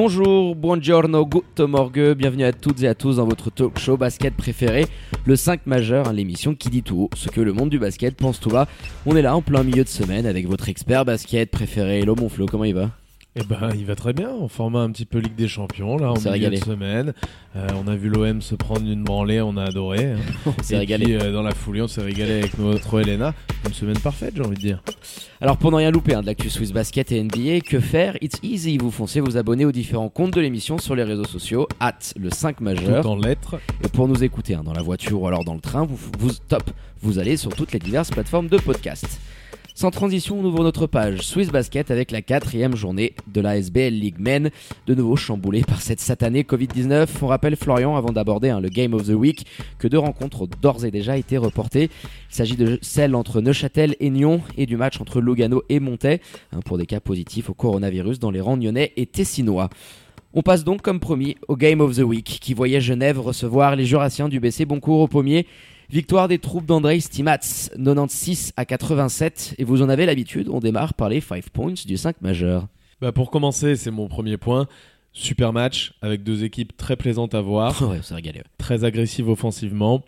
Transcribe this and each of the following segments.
Bonjour, buongiorno, good morgue, bienvenue à toutes et à tous dans votre talk show basket préféré, le 5 majeur, hein, l'émission qui dit tout haut ce que le monde du basket pense tout bas. On est là en plein milieu de semaine avec votre expert basket préféré, Hello mon Flo, comment il va? Eh ben, il va très bien. On format un petit peu Ligue des Champions là, en s'est milieu régalé. de semaine. Euh, on a vu l'OM se prendre une branlée, on a adoré. hein. On s'est régalé. puis, euh, dans la foulée, on s'est régalé avec notre Elena. Une semaine parfaite, j'ai envie de dire. Alors pour ne rien louper hein, de l'actu Swiss Basket et NBA, que faire? It's easy, vous foncez vous abonner aux différents comptes de l'émission sur les réseaux sociaux, at le 5 majeur. Tout en lettres. Et pour nous écouter hein, dans la voiture ou alors dans le train, vous, vous top, vous allez sur toutes les diverses plateformes de podcast. Sans transition, on ouvre notre page Swiss Basket avec la quatrième journée de la SBL League Men, de nouveau chamboulée par cette satanée Covid-19. On rappelle Florian, avant d'aborder hein, le Game of the Week, que deux rencontres ont d'ores et déjà été reportées. Il s'agit de celle entre Neuchâtel et Nyon et du match entre Lugano et Montais, hein, pour des cas positifs au coronavirus dans les rangs nyonnais et tessinois. On passe donc comme promis au Game of the Week qui voyait Genève recevoir les Jurassiens du BC Boncourt au pommier. Victoire des troupes d'Andrei Stimats 96 à 87 et vous en avez l'habitude, on démarre par les 5 points du 5 majeur. Bah, pour commencer, c'est mon premier point. Super match avec deux équipes très plaisantes à voir, ouais, on s'est régalé. ouais. très agressives offensivement,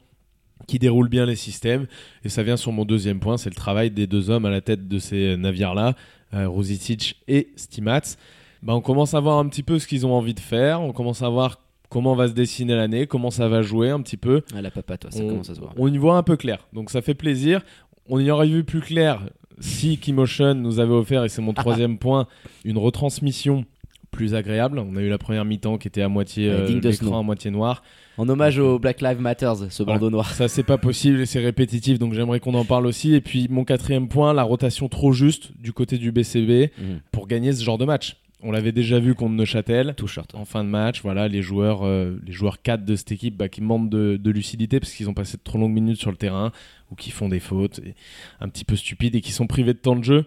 qui déroulent bien les systèmes. Et ça vient sur mon deuxième point, c'est le travail des deux hommes à la tête de ces navires-là, euh, Rosicic et Stimats. Bah, on commence à voir un petit peu ce qu'ils ont envie de faire, on commence à voir comment va se dessiner l'année, comment ça va jouer un petit peu. Ah, la papa, toi, ça on, commence à se voir. on y voit un peu clair, donc ça fait plaisir. On y aurait vu plus clair si Keymotion nous avait offert, et c'est mon troisième point, une retransmission plus agréable. On a eu la première mi-temps qui était à moitié euh, nom. à moitié noir. En hommage au Black Lives Matter, ce Voilà. bandeau noir. Ça c'est pas possible et c'est répétitif, donc j'aimerais qu'on en parle aussi. Et puis mon quatrième point, la rotation trop juste du côté du BCB Mhm. pour gagner ce genre de match. On l'avait déjà vu contre Neuchâtel. Tout short. En fin de match, voilà, les joueurs, euh, les joueurs 4 de cette équipe bah, qui manquent de, de lucidité parce qu'ils ont passé de trop longues minutes sur le terrain ou qui font des fautes et un petit peu stupides et qui sont privés de temps de jeu.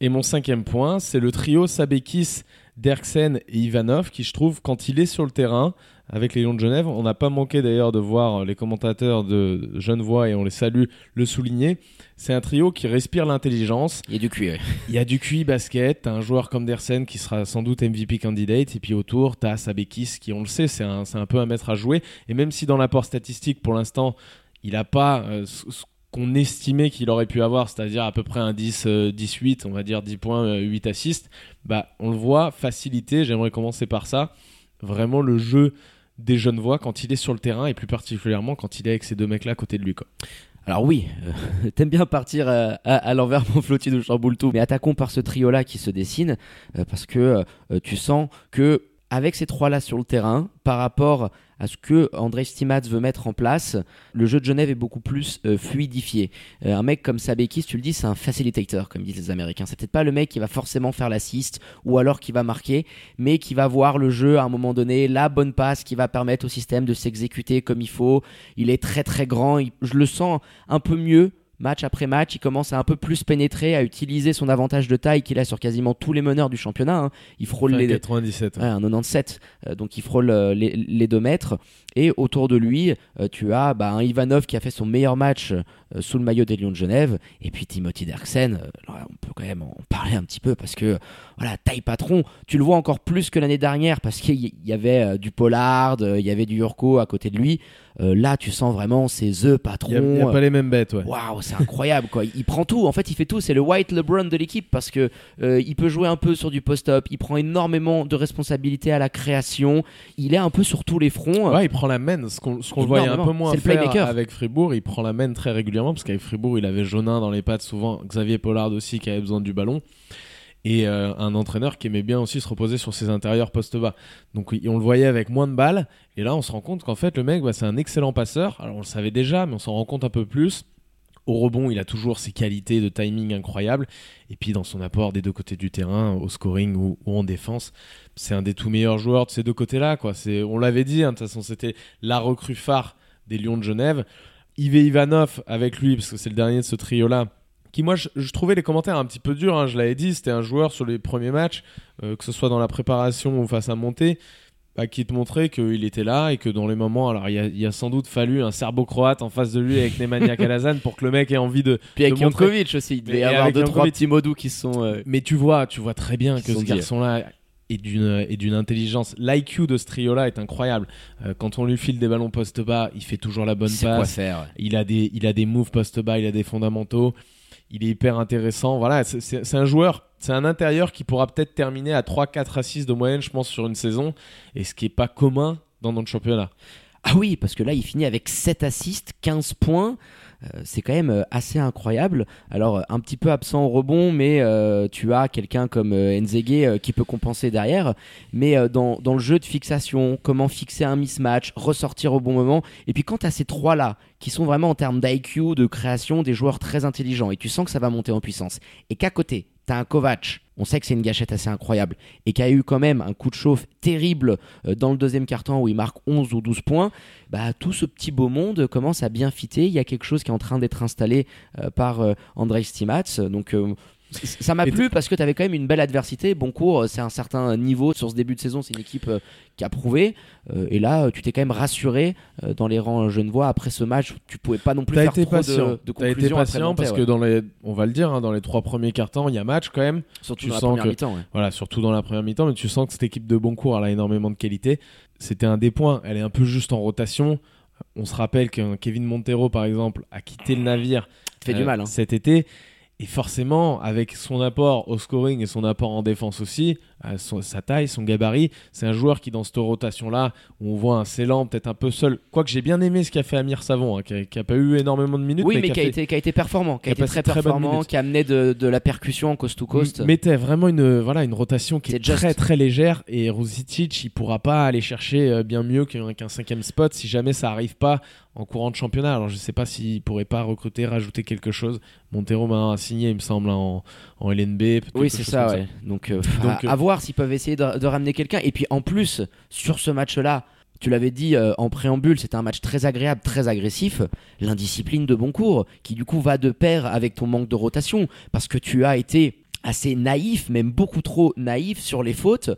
Et mon cinquième point, c'est le trio Sabekis, Derksen et Ivanov qui, je trouve, quand il est sur le terrain avec les Lions de Genève, on n'a pas manqué d'ailleurs de voir les commentateurs de Genevois et on les salue le souligner. C'est un trio qui respire l'intelligence. Il y a du cuir. Il y a du QI basket, t'as un joueur comme Dersen qui sera sans doute MVP candidate, et puis autour, t'as Sabekis qui, on le sait, c'est un, un peu un maître à jouer. Et même si dans l'apport statistique, pour l'instant, il n'a pas euh, ce qu'on estimait qu'il aurait pu avoir, c'est-à-dire à peu près un 10, euh, 18, on va dire 10 points, euh, 8 assists, bah, on le voit faciliter, j'aimerais commencer par ça, vraiment le jeu des jeunes voix quand il est sur le terrain, et plus particulièrement quand il est avec ces deux mecs-là à côté de lui. Quoi. Alors oui, euh, t'aimes bien partir euh, à, l'envers mon flotti de chamboule tout, mais attaquons par ce trio-là qui se dessine, euh, parce que tu sens que avec ces trois-là sur le terrain, par rapport à ce que André Stimats veut mettre en place, le jeu de Genève est beaucoup plus euh, fluidifié. Euh, un mec comme Sabekis, tu le dis, c'est un facilitator, comme disent les Américains. C'est peut-être pas le mec qui va forcément faire l'assist ou alors qui va marquer, mais qui va voir le jeu à un moment donné, la bonne passe qui va permettre au système de s'exécuter comme il faut. Il est très très grand, je le sens un peu mieux. Match après match, il commence à un peu plus pénétrer, à utiliser son avantage de taille qu'il a sur quasiment tous les meneurs du championnat. hein. Il frôle Enfin, les, 97. Ouais, un 97, euh, donc il frôle euh, les, les deux mètres. Et autour de lui, euh, tu as bah, un Ivanov qui a fait son meilleur match sous le maillot des Lions de Genève. Et puis Timothy Derksen, euh, on peut quand même en parler un petit peu parce que, voilà, taille patron, tu le vois encore plus que l'année dernière parce qu'il y avait euh, du Pollard, euh, il y avait du Yurko à côté de lui. Euh, là, tu sens vraiment c'est The Il n'y a, patron. il y a pas les mêmes bêtes, ouais. Waouh, c'est incroyable quoi. Il prend tout. En fait, il fait tout. C'est le White LeBron de l'équipe parce que euh, il peut jouer un peu sur du post-up. Il prend énormément de responsabilités à la création. Il est un peu sur tous les fronts. Ouais, il prend la main, ce qu'on le voyait un peu moins faire avec Fribourg, il prend la main très régulièrement parce qu'avec Fribourg, il avait Jonin dans les pattes souvent, Xavier Pollard aussi qui avait besoin du ballon et euh, un entraîneur qui aimait bien aussi se reposer sur ses intérieurs poste bas. Donc on le voyait avec moins de balles et là on se rend compte qu'en fait le mec bah, c'est un excellent passeur. Alors on le savait déjà mais on s'en rend compte un peu plus. Au rebond, il a toujours ses qualités de timing incroyables. Et puis dans son apport des deux côtés du terrain, au scoring ou, ou en défense, c'est un des tout meilleurs joueurs de ces deux côtés-là. Quoi. C'est, on l'avait dit, hein, de toute façon, c'était la recrue phare des Lions de Genève. Yves Ivanov avec lui, parce que c'est le dernier de ce trio-là, qui moi je, je trouvais les commentaires un petit peu durs, hein, je l'avais dit, c'était un joueur sur les premiers matchs, euh, que ce soit dans la préparation ou face à monter, bah, qui te montrait qu'il était là et que dans les moments, alors il y a, y a sans doute fallu un serbo-croate en face de lui avec Nemanja Kalazan pour que le mec ait envie de. Puis avec Jankovic aussi, il devait y avoir deux trois qui sont. euh, Mais tu vois, tu vois très bien que ce garçon-là est d'une est d'une intelligence. L'IQ de ce trio-là est incroyable. Euh, quand on lui file des ballons poste bas, il fait toujours la bonne c'est quoi passe. faire. Il a des il a des moves poste bas, il a des fondamentaux. Il est hyper intéressant. Voilà, c'est- un joueur, c'est un intérieur qui pourra peut-être terminer à 3 4 assists de moyenne, je pense sur une saison et ce qui est pas commun dans notre championnat. Ah oui, parce que là, il finit avec 7 assists, 15 points. Euh, c'est quand même euh, assez incroyable. Alors, euh, un petit peu absent au rebond, mais tu as quelqu'un comme Nzege qui peut compenser derrière. Mais dans, dans le jeu de fixation, comment fixer un mismatch, ressortir au bon moment. Et puis, quand tu as ces trois-là, qui sont vraiment en termes d'IQ, de création, des joueurs très intelligents, et tu sens que ça va monter en puissance, et qu'à côté, tu as un Kovac, on sait que c'est une gâchette assez incroyable, et qui a eu quand même un coup de chauffe terrible euh, dans le deuxième quart-temps où il marque 11 ou 12 points, bah, tout ce petit beau monde commence à bien fitter. Il y a quelque chose qui est en train d'être installé euh, par euh, Andrei Stimats. Donc euh, ça m'a plu parce que tu avais quand même une belle adversité. Boncourt, euh, c'est un certain niveau sur ce début de saison. C'est une équipe euh, qui a prouvé. Euh, et là, tu t'es quand même rassuré dans les rangs genevois après ce match. Tu pouvais pas non plus faire été trop patient. de, de T'as été conclusions patient parce ouais. que dans les, on va le dire, hein, dans les trois premiers cartons, il y a match quand même. surtout tu dans la première mi-temps. ouais. Voilà, surtout dans la première mi-temps, mais tu sens que cette équipe de Boncourt elle a énormément de qualité. C'était un des points. Elle est un peu juste en rotation. On se rappelle que Kevin Montero, par exemple, a quitté le navire Ça fait du mal. hein. cet été. Et forcément, avec son apport au scoring et son apport en défense aussi, euh, son- sa taille, son gabarit, c'est un joueur qui, dans cette rotation-là, où on voit un Ceylan peut-être un peu seul. Quoique j'ai bien aimé ce qu'a fait Amir Savon, hein, qui, a, qui a pas eu énormément de minutes. Oui, mais, qui a été, qui a été performant, qui a, été très performant, qui a amené de, de la percussion coast to coast. M- mettait vraiment une voilà une rotation qui est, très très légère et Rosicic il pourra pas aller chercher euh, bien mieux qu'un qu'un cinquième spot si jamais ça arrive pas en courant de championnat alors je sais pas s'il pourrait pas recruter rajouter quelque chose Montero maintenant a signé il me semble en, en LNB Oui, c'est ça, ouais. Donc, euh, Donc, à, euh, à voir s'ils peuvent essayer de, de ramener quelqu'un. Et puis, en plus, sur ce match-là, tu l'avais dit euh, en préambule, c'était un match très agréable, très agressif. L'indiscipline de Boncourt, qui du coup va de pair avec ton manque de rotation, parce que tu as été assez naïf, même beaucoup trop naïf sur les fautes,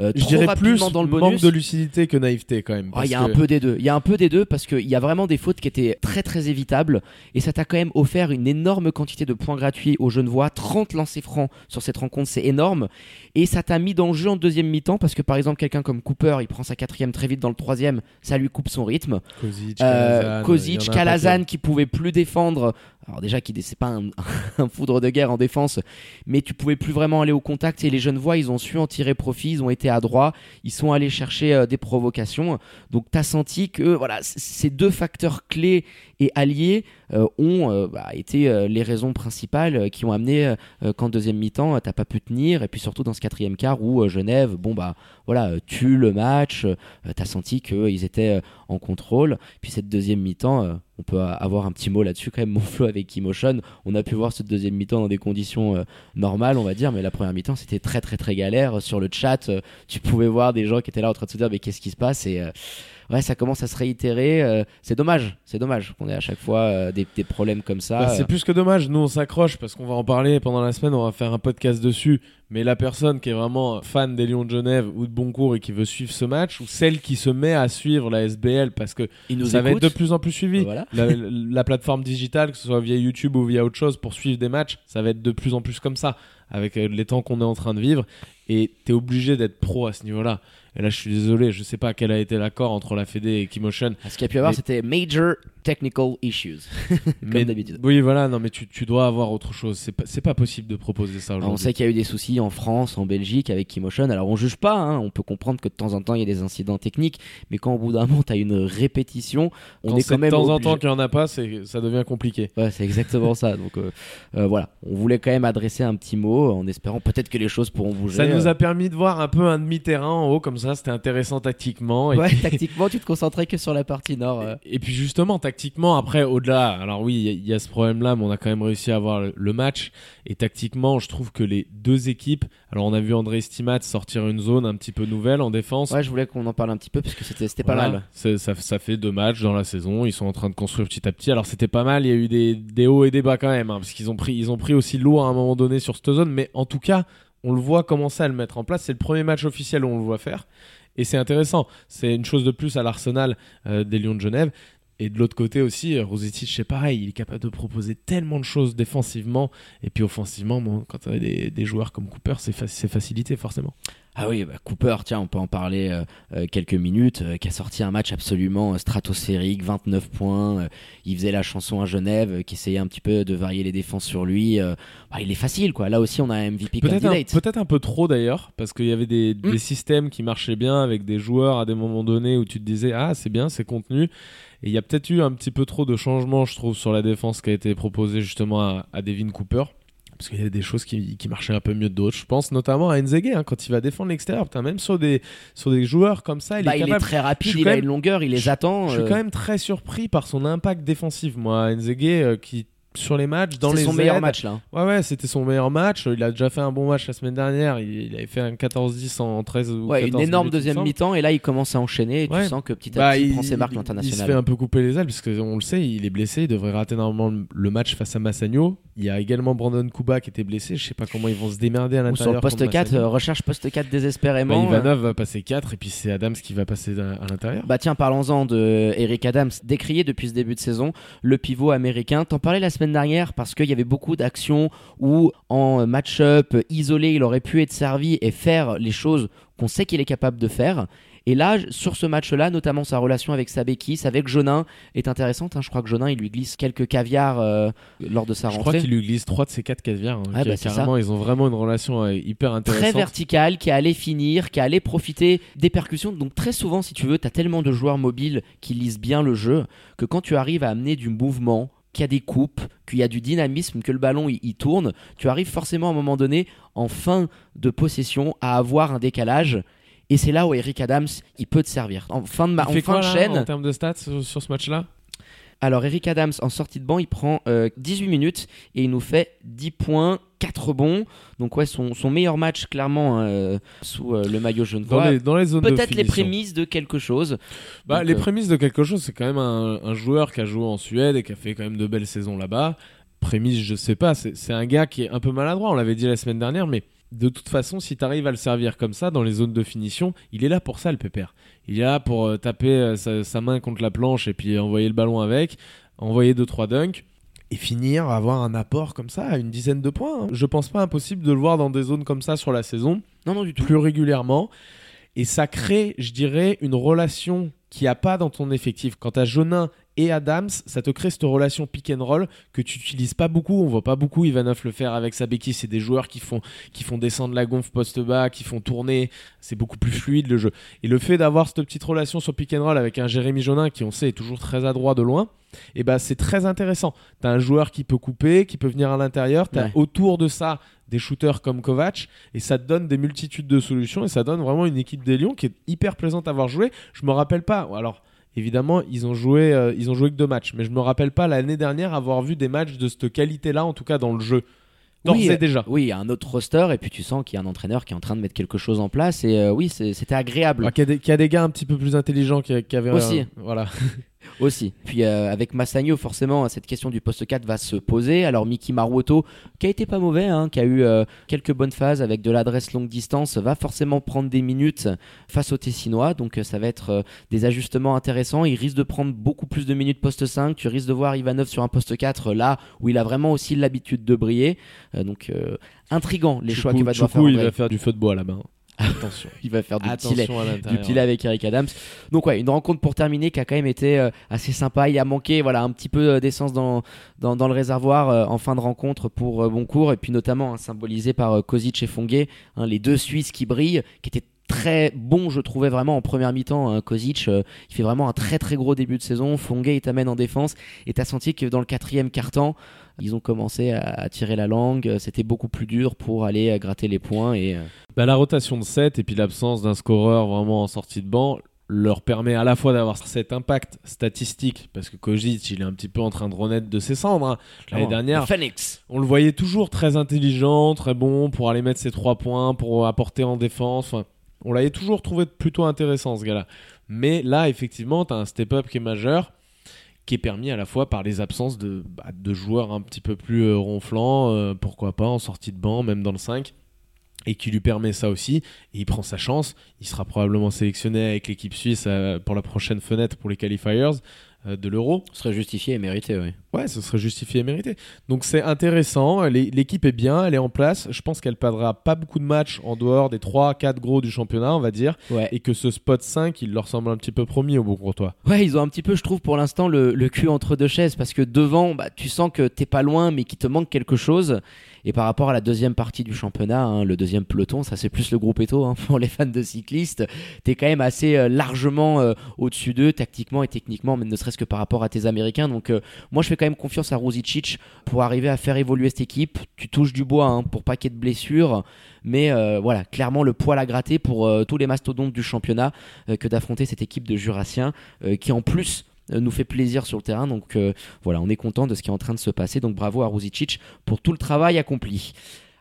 euh, je trop dirais rapidement plus dans le bonus. manque de lucidité que naïveté quand même Il y a un peu des deux. Il y a un peu des deux parce qu'il y a vraiment des fautes qui étaient très très évitables et ça t'a quand même offert une énorme quantité de points gratuits aux Genevois. 30 lancers francs sur cette rencontre, c'est énorme. Et ça t'a mis dans le jeu en deuxième mi-temps parce que par exemple, quelqu'un comme Cooper, il prend sa quatrième très vite dans le troisième, ça lui coupe son rythme. Kozic, Euh, Kalazan, un Kalazan qui pouvait plus défendre. Alors déjà, qui c'est pas un, foudre de guerre en défense, mais tu pouvais plus vraiment aller au contact. Et les jeunes voix, ils ont su en tirer profit. Ils ont été adroits. Ils sont allés chercher euh, des provocations. Donc t'as senti que voilà, ces deux facteurs clés et alliés ont euh, bah, été euh, les raisons principales euh, qui ont amené euh, euh, qu'en deuxième mi-temps, euh, t'as pas pu tenir. Et puis surtout dans ce quatrième quart où euh, Genève, bon bah voilà, euh, tue le match. euh, t'as senti qu'ils étaient euh, en contrôle. Puis cette deuxième mi-temps, euh, on peut avoir un petit mot là-dessus quand même, mon flow avec Emotion. On a pu voir cette deuxième mi-temps dans des conditions euh, normales, on va dire, mais la première mi-temps c'était très très très galère. Sur le chat, euh, tu pouvais voir des gens qui étaient là en train de se dire mais qu'est-ce qui se passe? Et euh, ouais, ça commence à se réitérer. euh, c'est dommage, c'est dommage qu'on ait à chaque fois euh, des, des problèmes comme ça. Bah, euh. c'est plus que dommage. Nous, on s'accroche parce qu'on va en parler pendant la semaine. On va faire un podcast dessus. Mais la personne qui est vraiment fan des Lions de Genève ou de Boncourt et qui veut suivre ce match, ou celle qui se met à suivre la SBL parce que nous ça va être de plus en plus suivi. Voilà. La, la plateforme digitale, que ce soit via YouTube ou via autre chose, pour suivre des matchs, ça va être de plus en plus comme ça, avec euh, les temps qu'on est en train de vivre. Et t'es obligé d'être pro à ce niveau-là. Et là, je suis désolé, je sais pas quel a été l'accord entre la Fédé et Kimotion. Ce qu'il y a pu avoir, Mais- c'était major technical issues, comme d'habitude. Oui, voilà, non, mais tu, tu dois avoir autre chose. C'est pas, c'est pas possible de proposer ça Alors, on aujourd'hui. sait qu'il y a eu des soucis en France, en Belgique avec Keymotion. Alors on juge pas, hein. on peut comprendre que de temps en temps il y a des incidents techniques, mais quand au bout d'un moment tu as une répétition, on Quand est quand même de temps en temps qu'il y en a pas, c'est ça devient compliqué. Ouais, c'est exactement ça. Donc euh, euh, voilà, on voulait quand même adresser un petit mot en espérant peut-être que les choses pourront bouger. Ça nous euh. a permis de voir un peu un demi-terrain en haut, comme ça, c'était intéressant tactiquement. Et Ouais, puis- tactiquement, tu te concentrais que sur la partie nord. euh. Et puis justement, tactiquement, après, au-delà, alors oui, il y a- il y, a ce problème-là, mais on a quand même réussi à avoir le, le match. Et tactiquement, je trouve que les deux équipes, alors on a vu André Stimat sortir une zone un petit peu nouvelle en défense. Ouais, je voulais qu'on en parle un petit peu parce que c'était pas mal. Ça, ça fait deux matchs dans la saison. Ils sont en train de construire petit à petit. Alors c'était pas mal. Il y a eu des, des hauts et des bas quand même, hein, parce qu'ils ont pris, ils ont pris aussi lourd à un moment donné sur cette zone. Mais en tout cas, on le voit commencer à le mettre en place. C'est le premier match officiel où on le voit faire. Et c'est intéressant. C'est une chose de plus à l'arsenal euh, des Lions de Genève. Et de l'autre côté aussi, Rosicic, c'est pareil. Il est capable de proposer tellement de choses défensivement. Et puis offensivement, bon, quand tu as des, des joueurs comme Cooper, c'est fa- facilité forcément. Ah oui, bah, Cooper, tiens, on peut en parler euh, euh, quelques minutes, euh, qui a sorti un match absolument stratosphérique, 29 points. euh, il faisait la chanson à Genève, qui essayait un petit peu de varier les défenses sur lui. bah, il est facile, quoi. Là aussi, on a un MVP Peut-être un, candidate. peut-être un peu trop d'ailleurs, parce qu'il y avait des, des systèmes qui marchaient bien avec des joueurs à des moments donnés où tu te disais ah c'est bien, c'est contenu. Et il y a peut-être eu un petit peu trop de changements, je trouve, sur la défense qui a été proposée justement à, à Devin Cooper. Parce qu'il y a des choses qui, qui marchaient un peu mieux que d'autres. Je pense notamment à Nzege, hein, quand il va défendre l'extérieur. Même sur des, sur des joueurs comme ça, il Bah, est il est capable. très rapide, il a une longueur, il les je- attend. Je suis euh, quand même très surpris par son impact défensif, moi. Nzege, euh, qui sur les matchs, dans c'est les son meilleur match là. Ouais, ouais, c'était son meilleur match. Il a déjà fait un bon match la semaine dernière. Il, il avait fait un 14-10 en 13 ou Ouais, 14 une énorme minutes, deuxième mi-temps et là il commence à enchaîner et tu sens que petit à Bah, petit il, prend ses marques l'international. il se fait un peu couper les ailes parce qu'on le sait, il est blessé. Il devrait rater normalement le- match face à Massagno. Il y a également Brandon Kuba qui était blessé. Je sais pas comment ils vont se démerder à Ou sur l'intérieur. le poste contre 4, Massagno. euh, recherche poste 4 Bah, désespérément. Ivanov va passer 4 et puis c'est Adams qui va passer à, à l'intérieur. Bah tiens, parlons-en de Eric Adams, décrié depuis ce début de saison, le pivot américain. T'en parlais la semaine dernière parce qu'il y avait beaucoup d'actions où en match-up isolé, il aurait pu être servi et faire les choses qu'on sait qu'il est capable de faire. Et là, sur ce match-là, notamment sa relation avec Sabekis, avec Jonin, est intéressante. hein. Je crois que Jonin, il lui glisse quelques caviars euh, lors de sa je crois rentrée. qu'il lui glisse 3 de ses 4 caviars. hein, Ah, bah, carrément, ils ont vraiment une relation euh, hyper très intéressante. vertical, qui allait finir, qui allait profiter des percussions. Donc très souvent, si tu veux, tu as tellement de joueurs mobiles qui lisent bien le jeu que quand tu arrives à amener du mouvement, qu'il y a des coupes, qu'il y a du dynamisme, que le ballon il, tourne, tu arrives forcément à un moment donné, en fin de possession, à avoir un décalage. Et c'est là où Eric Adams, il peut te servir. En fin de, ma- Il en fait fin quoi de là, chaîne, en termes de stats sur, sur ce match-là? Alors Eric Adams en sortie de banc, il prend euh, 18 minutes et il nous fait 10 points, 4 rebonds. Donc ouais, son, son meilleur match clairement hein, euh, sous euh, le maillot jaune. dans les, dans les zones Peut-être les prémices de quelque chose. Bah, Donc, les euh, prémices de quelque chose, c'est quand même un, un joueur qui a joué en Suède et qui a fait quand même de belles saisons là-bas. Prémices, je sais pas, c'est c'est un gars qui est un peu maladroit, on l'avait dit la semaine dernière, mais de toute façon, si tu arrives à le servir comme ça dans les zones de finition, il est là pour ça, le pépère. Il est là pour taper sa, sa main contre la planche et puis envoyer le ballon avec, envoyer 2-3 dunks. Et finir, avoir un apport comme ça à une dizaine de points. hein. Je pense pas impossible de le voir dans des zones comme ça sur la saison Non, non, du tout. plus régulièrement. Et ça crée, je dirais, une relation qu'il n'y a pas dans ton effectif. Quand tu as Jonin et Adams, ça te crée cette relation pick and roll que tu n'utilises pas beaucoup. On voit pas beaucoup Ivanov le faire avec sa béquille. C'est des joueurs qui font, qui font descendre la gonfle poste bas, qui font tourner. C'est beaucoup plus fluide le jeu. Et le fait d'avoir cette petite relation sur pick and roll avec un Jérémy Jonin qui, on sait, est toujours très adroit de loin, et ben c'est très intéressant. Tu as un joueur qui peut couper, qui peut venir à l'intérieur. Tu as Ouais. autour de ça des shooters comme Kovac et ça te donne des multitudes de solutions et ça donne vraiment une équipe des Lions qui est hyper plaisante à voir jouer. Je me rappelle pas. Alors évidemment, ils ont joué, euh, ils ont joué que deux matchs, mais je me rappelle pas l'année dernière avoir vu des matchs de cette qualité-là, en tout cas dans le jeu. Oui, euh, déjà. Oui, il y a un autre roster et puis tu sens qu'il y a un entraîneur qui est en train de mettre quelque chose en place et euh, oui, c'était agréable Ah, Qu'il y, a des- qu'il y a des gars un petit peu plus intelligents qui, qui avaient Aussi. un- voilà. aussi. Puis euh, avec Massagno, forcément, cette question du poste 4 va se poser. Alors Miki Maruoto, qui a été pas mauvais, hein, qui a eu euh, quelques bonnes phases avec de l'adresse longue distance, va forcément prendre des minutes face aux Tessinois. Donc euh, ça va être euh, des ajustements intéressants. Il risque de prendre beaucoup plus de minutes poste 5. Tu risques de voir Ivanov sur un poste 4 euh, là où il a vraiment aussi l'habitude de briller. Donc intrigant les choix qu'il va devoir faire. Choukou, il André. va faire du feu de bois là-bas. Attention. Il va faire du petit lait du petit avec Eric Adams. Donc ouais, une rencontre pour terminer qui a quand même été euh, assez sympa. Il a manqué voilà un petit peu euh, d'essence dans, dans, dans le réservoir euh, en fin de rencontre pour euh, Boncourt et puis notamment hein, symbolisé par Kozic et Fonguet, hein, les deux Suisses qui brillent, qui étaient très bon, je trouvais vraiment en première mi-temps. Hein, Kozic, euh, il fait vraiment un très très gros début de saison. Fongue, il t'amène en défense. Et t'as senti que dans le quatrième quart-temps, ils ont commencé à, à tirer la langue. C'était beaucoup plus dur pour aller euh, gratter les points. Et, euh, Bah, la rotation de 7 et puis l'absence d'un scoreur vraiment en sortie de banc leur permet à la fois d'avoir cet impact statistique, parce que Kojic, il est un petit peu en train de renaître de ses cendres. hein. L'année dernière, Phoenix. on le voyait toujours très intelligent, très bon pour aller mettre ses trois points, pour apporter en défense. Enfin, on l'avait toujours trouvé plutôt intéressant, ce gars-là. Mais là, effectivement, tu as un step-up qui est majeur, qui est permis à la fois par les absences de, bah, de joueurs un petit peu plus euh, ronflants, euh, pourquoi pas, en sortie de banc, même dans le 5 et qui lui permet ça aussi. Et il prend sa chance. Il sera probablement sélectionné avec l'équipe suisse euh, pour la prochaine fenêtre pour les qualifiers de l'Euro. Ce serait justifié et mérité, oui. Ouais, ce serait justifié et mérité. Donc c'est intéressant. L'é- L'équipe est bien, elle est en place. Je pense qu'elle perdra pas beaucoup de matchs en dehors des 3-4 gros du championnat, on va dire. Ouais. Et que ce spot 5, il leur semble un petit peu promis au bon toi. Ouais, ils ont un petit peu, je trouve, pour l'instant, le, le cul entre deux chaises parce que devant, bah, tu sens que t'es pas loin, mais qu'il te manque quelque chose. Et par rapport à la deuxième partie du championnat, hein, le deuxième peloton, ça c'est plus le groupe Eto hein, pour les fans de cyclistes. T'es quand même assez euh, largement euh, au-dessus d'eux, tactiquement et techniquement, mais ne serait-ce que par rapport à tes Américains. Donc euh, moi, je fais quand même confiance à Rosicic pour arriver à faire évoluer cette équipe. Tu touches du bois hein, pour pas qu'il de blessures. Mais voilà, clairement le poil à gratter pour tous les mastodontes du championnat que d'affronter cette équipe de Jurassiens qui en plus nous fait plaisir sur le terrain. Donc euh, voilà, on est content de ce qui est en train de se passer. Donc bravo à Rosicic pour tout le travail accompli.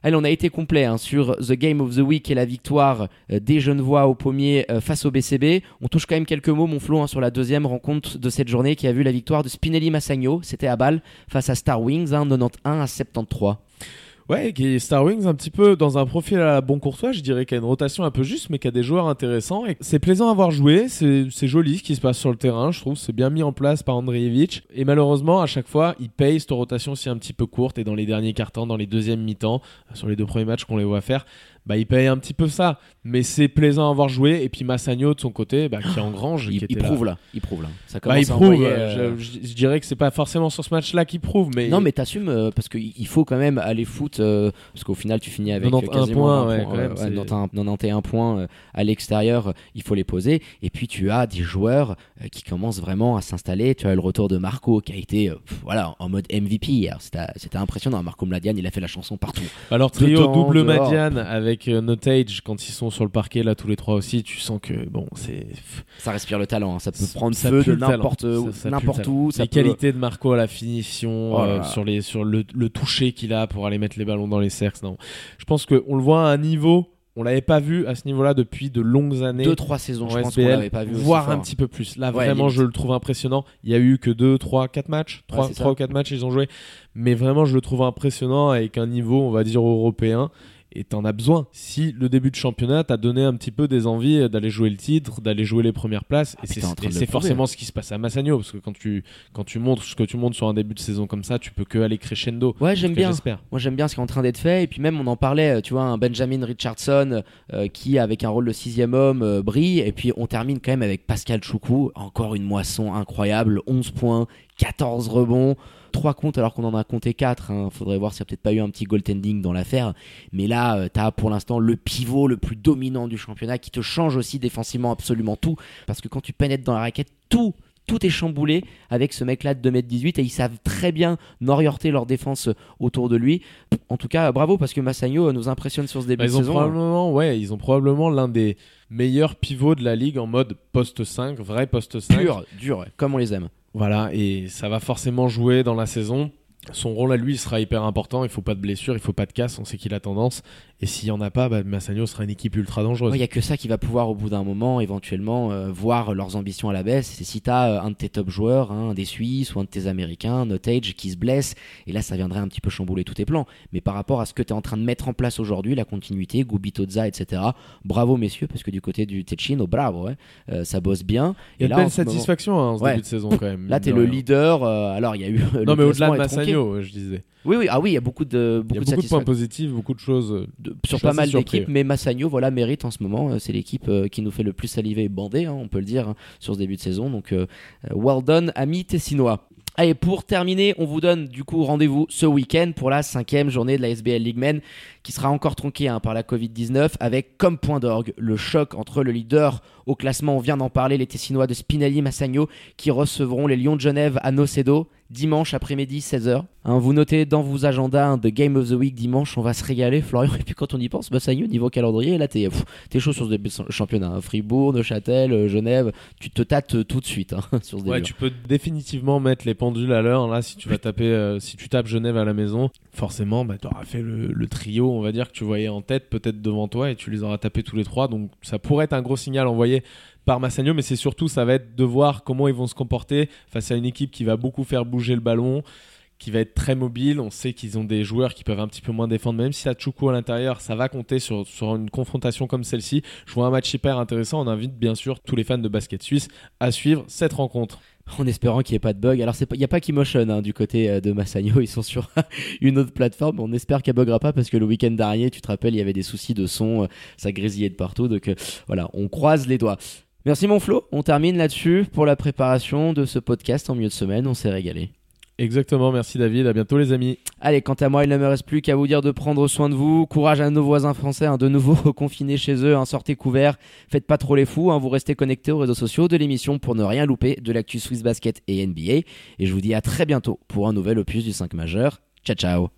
Allez, on a été complet hein, sur The Game of the Week et la victoire euh, des Genevois au pommier euh, face au BCB. On touche quand même quelques mots, mon Flo, hein, sur la deuxième rencontre de cette journée qui a vu la victoire de Spinelli Massagno. C'était à Bâle face à Star Wings, hein, 91 à 73. Ouais, qui est Star Wings un petit peu dans un profil à la bon courtois, je dirais qu'il y a une rotation un peu juste, mais qu'il y a des joueurs intéressants. Et c'est plaisant à voir jouer, c'est joli ce qui se passe sur le terrain, je trouve, c'est bien mis en place par Andreevich. Et malheureusement, à chaque fois, il paye cette rotation si un petit peu courte, et dans les derniers quarts-temps, dans les deuxièmes mi-temps, sur les deux premiers matchs qu'on les voit faire, bah il paye un petit peu ça. Mais c'est plaisant à voir jouer, et puis Massagno de son côté, bah, qui engrange, Il, qui il était prouve là, il prouve là. Ça Bah, il à prouve, envoyer, euh, euh, je, je- je dirais que c'est pas forcément sur ce match-là qu'il prouve, mais Non, mais t'assumes euh, parce qu'il il faut quand même aller foot euh, parce qu'au final tu finis avec 91 euh, quasiment points, 20 ouais, quand même, c'est- 91 91 points à l'extérieur, il faut les poser. Et puis tu as des joueurs qui commencent vraiment à s'installer. Tu as le retour de Marco qui a été pff, voilà en mode MVP hier. C'était impressionnant. Marco Mladian, il a fait la chanson partout. Alors trio double dehors. Madiane avec euh, Notage quand ils sont sur le parquet là tous les trois aussi, tu sens que bon c'est Ça respire le talent. hein. Ça peut Ça prendre pue feu de n'importe Ça- ça le n'importe où. Ça les peut- qualités de Marco à la finition Oh là euh, là. sur les sur le, le toucher qu'il a pour aller mettre les ballons dans les cercles. Non, je pense que on le voit à un niveau, on l'avait pas vu à ce niveau-là depuis de longues années. deux trois saisons. Je pense qu'on SBL, l'avait pas vu. voire un petit peu plus. Là, Ouais, vraiment, je le trouve impressionnant. Il y a eu que 2, 3, 4 matchs. 3, c'est ça. ou 4 matchs, ils ont joué. Mais vraiment, je le trouve impressionnant avec un niveau, on va dire, européen. Et t'en as besoin. Si le début de championnat t'a donné un petit peu des envies d'aller jouer le titre, d'aller jouer les premières places, train et c'est forcément ce qui se passe à Massagno, parce que quand tu, quand tu montres ce que tu montres sur un début de saison comme ça, tu peux que aller crescendo. Ouais, j'aime bien. J'espère. Moi j'aime bien ce qui est en train d'être fait et puis même on en parlait, euh, tu vois, un Benjamin Richardson euh, qui avec un rôle de sixième homme euh, brille et puis on termine quand même avec Pascal Choukou, encore une moisson incroyable, 11 points, 14 rebonds, 3 comptes alors qu'on en a compté 4, hein. faudrait voir s'il n'y a peut-être pas eu un petit goaltending dans l'affaire, mais là euh, t'as pour l'instant le pivot le plus dominant du championnat qui te change aussi défensivement absolument tout parce que quand tu pénètres dans la raquette, tout tout est chamboulé avec ce mec-là de 2m18 et ils savent très bien n'orienter leur défense autour de lui. En tout cas, bravo parce que Massagno nous impressionne sur ce début Bah, de ils ont saison. hein. probablement, ouais, ils ont probablement l'un des meilleurs pivots de la ligue en mode poste 5, vrai poste 5. Pur, dur, comme on les aime. Voilà, et ça va forcément jouer dans la saison. Son rôle à lui sera hyper important. Il faut pas de blessure, il faut pas de casse. On sait qu'il a tendance. Et s'il y en a pas, bah, Massagno sera une équipe ultra dangereuse. Il n'y a que ça qui va pouvoir au bout d'un moment éventuellement euh, voir leurs ambitions à la baisse. C'est si tu as un de tes top joueurs, hein, un des Suisses ou un de tes Américains, Notage, qui se blesse, et là ça viendrait un petit peu chambouler tous tes plans. Mais par rapport à ce que tu es en train de mettre en place aujourd'hui, la continuité, Gubitoza, etc., bravo messieurs, parce que du côté du Techino, bravo, ouais, euh, ça bosse bien. Il y a là, belle ce moment- satisfaction hein, en ce Ouais. début de saison quand même. Là, tu es le rien. leader. euh, alors, il y a eu. Non, mais au-delà de. Massagno, je disais. Oui, oui, ah oui, il y a beaucoup de, Il y beaucoup a de beaucoup de points satisfaction positifs, beaucoup de choses. euh, de- sur pas mal d'équipes, mais Massagno, voilà, mérite en ce moment. Euh, C'est l'équipe euh, qui nous fait le plus saliver et bander, hein, on peut le dire, hein, sur ce début de saison. Donc, euh, well done, amis tessinois. Allez, pour terminer, on vous donne du coup rendez-vous ce week-end pour la cinquième journée de la SBL League Men qui sera encore tronquée hein, par la Covid-19 avec comme point d'orgue le choc entre le leader au classement, on vient d'en parler, les Tessinois de Spinelli Massagno qui recevront les Lions de Genève à Nocedo dimanche après-midi 16h. Hein, vous notez dans vos agendas de Game of the Week dimanche, on va se régaler Florian. Et puis quand on y pense, Massagno niveau calendrier, là t'es, t'es chaud sur ce début de championnat. Hein. Fribourg, Neuchâtel, euh, Genève, tu te tâtes tout de suite hein, sur ce début. Ouais, tu peux définitivement mettre les pendules à l'heure. Là, si tu vas taper, euh, si tu tapes Genève à la maison, forcément, bah, tu auras fait le, le, trio, on va dire, que tu voyais en tête, peut-être devant toi, et tu les auras tapés tous les trois. Donc ça pourrait être un gros signal envoyé par Massagno, mais c'est surtout ça va être de voir comment ils vont se comporter face à une équipe qui va beaucoup faire bouger le ballon, qui va être très mobile. On sait qu'ils ont des joueurs qui peuvent un petit peu moins défendre, même si la Choukou à l'intérieur, ça va compter sur, une confrontation comme celle-ci. Je vois un match hyper intéressant. On invite bien sûr tous les fans de basket suisse à suivre cette rencontre en espérant qu'il n'y ait pas de bug. Alors, il n'y a pas qu'Emotion hein, du côté euh, de Massagno, ils sont sur une autre plateforme. On espère qu'elle buggera pas parce que le week-end dernier, tu te rappelles, il y avait des soucis de son, euh, ça grésillait de partout. Donc euh, voilà, on croise les doigts. Merci mon Flo, on termine là-dessus pour la préparation de ce podcast en milieu de semaine, on s'est régalé. Exactement, merci David, à bientôt les amis. Allez, quant à moi, il ne me reste plus qu'à vous dire de prendre soin de vous. Courage à nos voisins français, hein, de nouveau confinés chez eux, hein, sortez couverts, faites pas trop les fous, hein, vous restez connectés aux réseaux sociaux de l'émission pour ne rien louper de l'actu Swiss Basket et NBA. Et je vous dis à très bientôt pour un nouvel opus du 5 majeur. Ciao ciao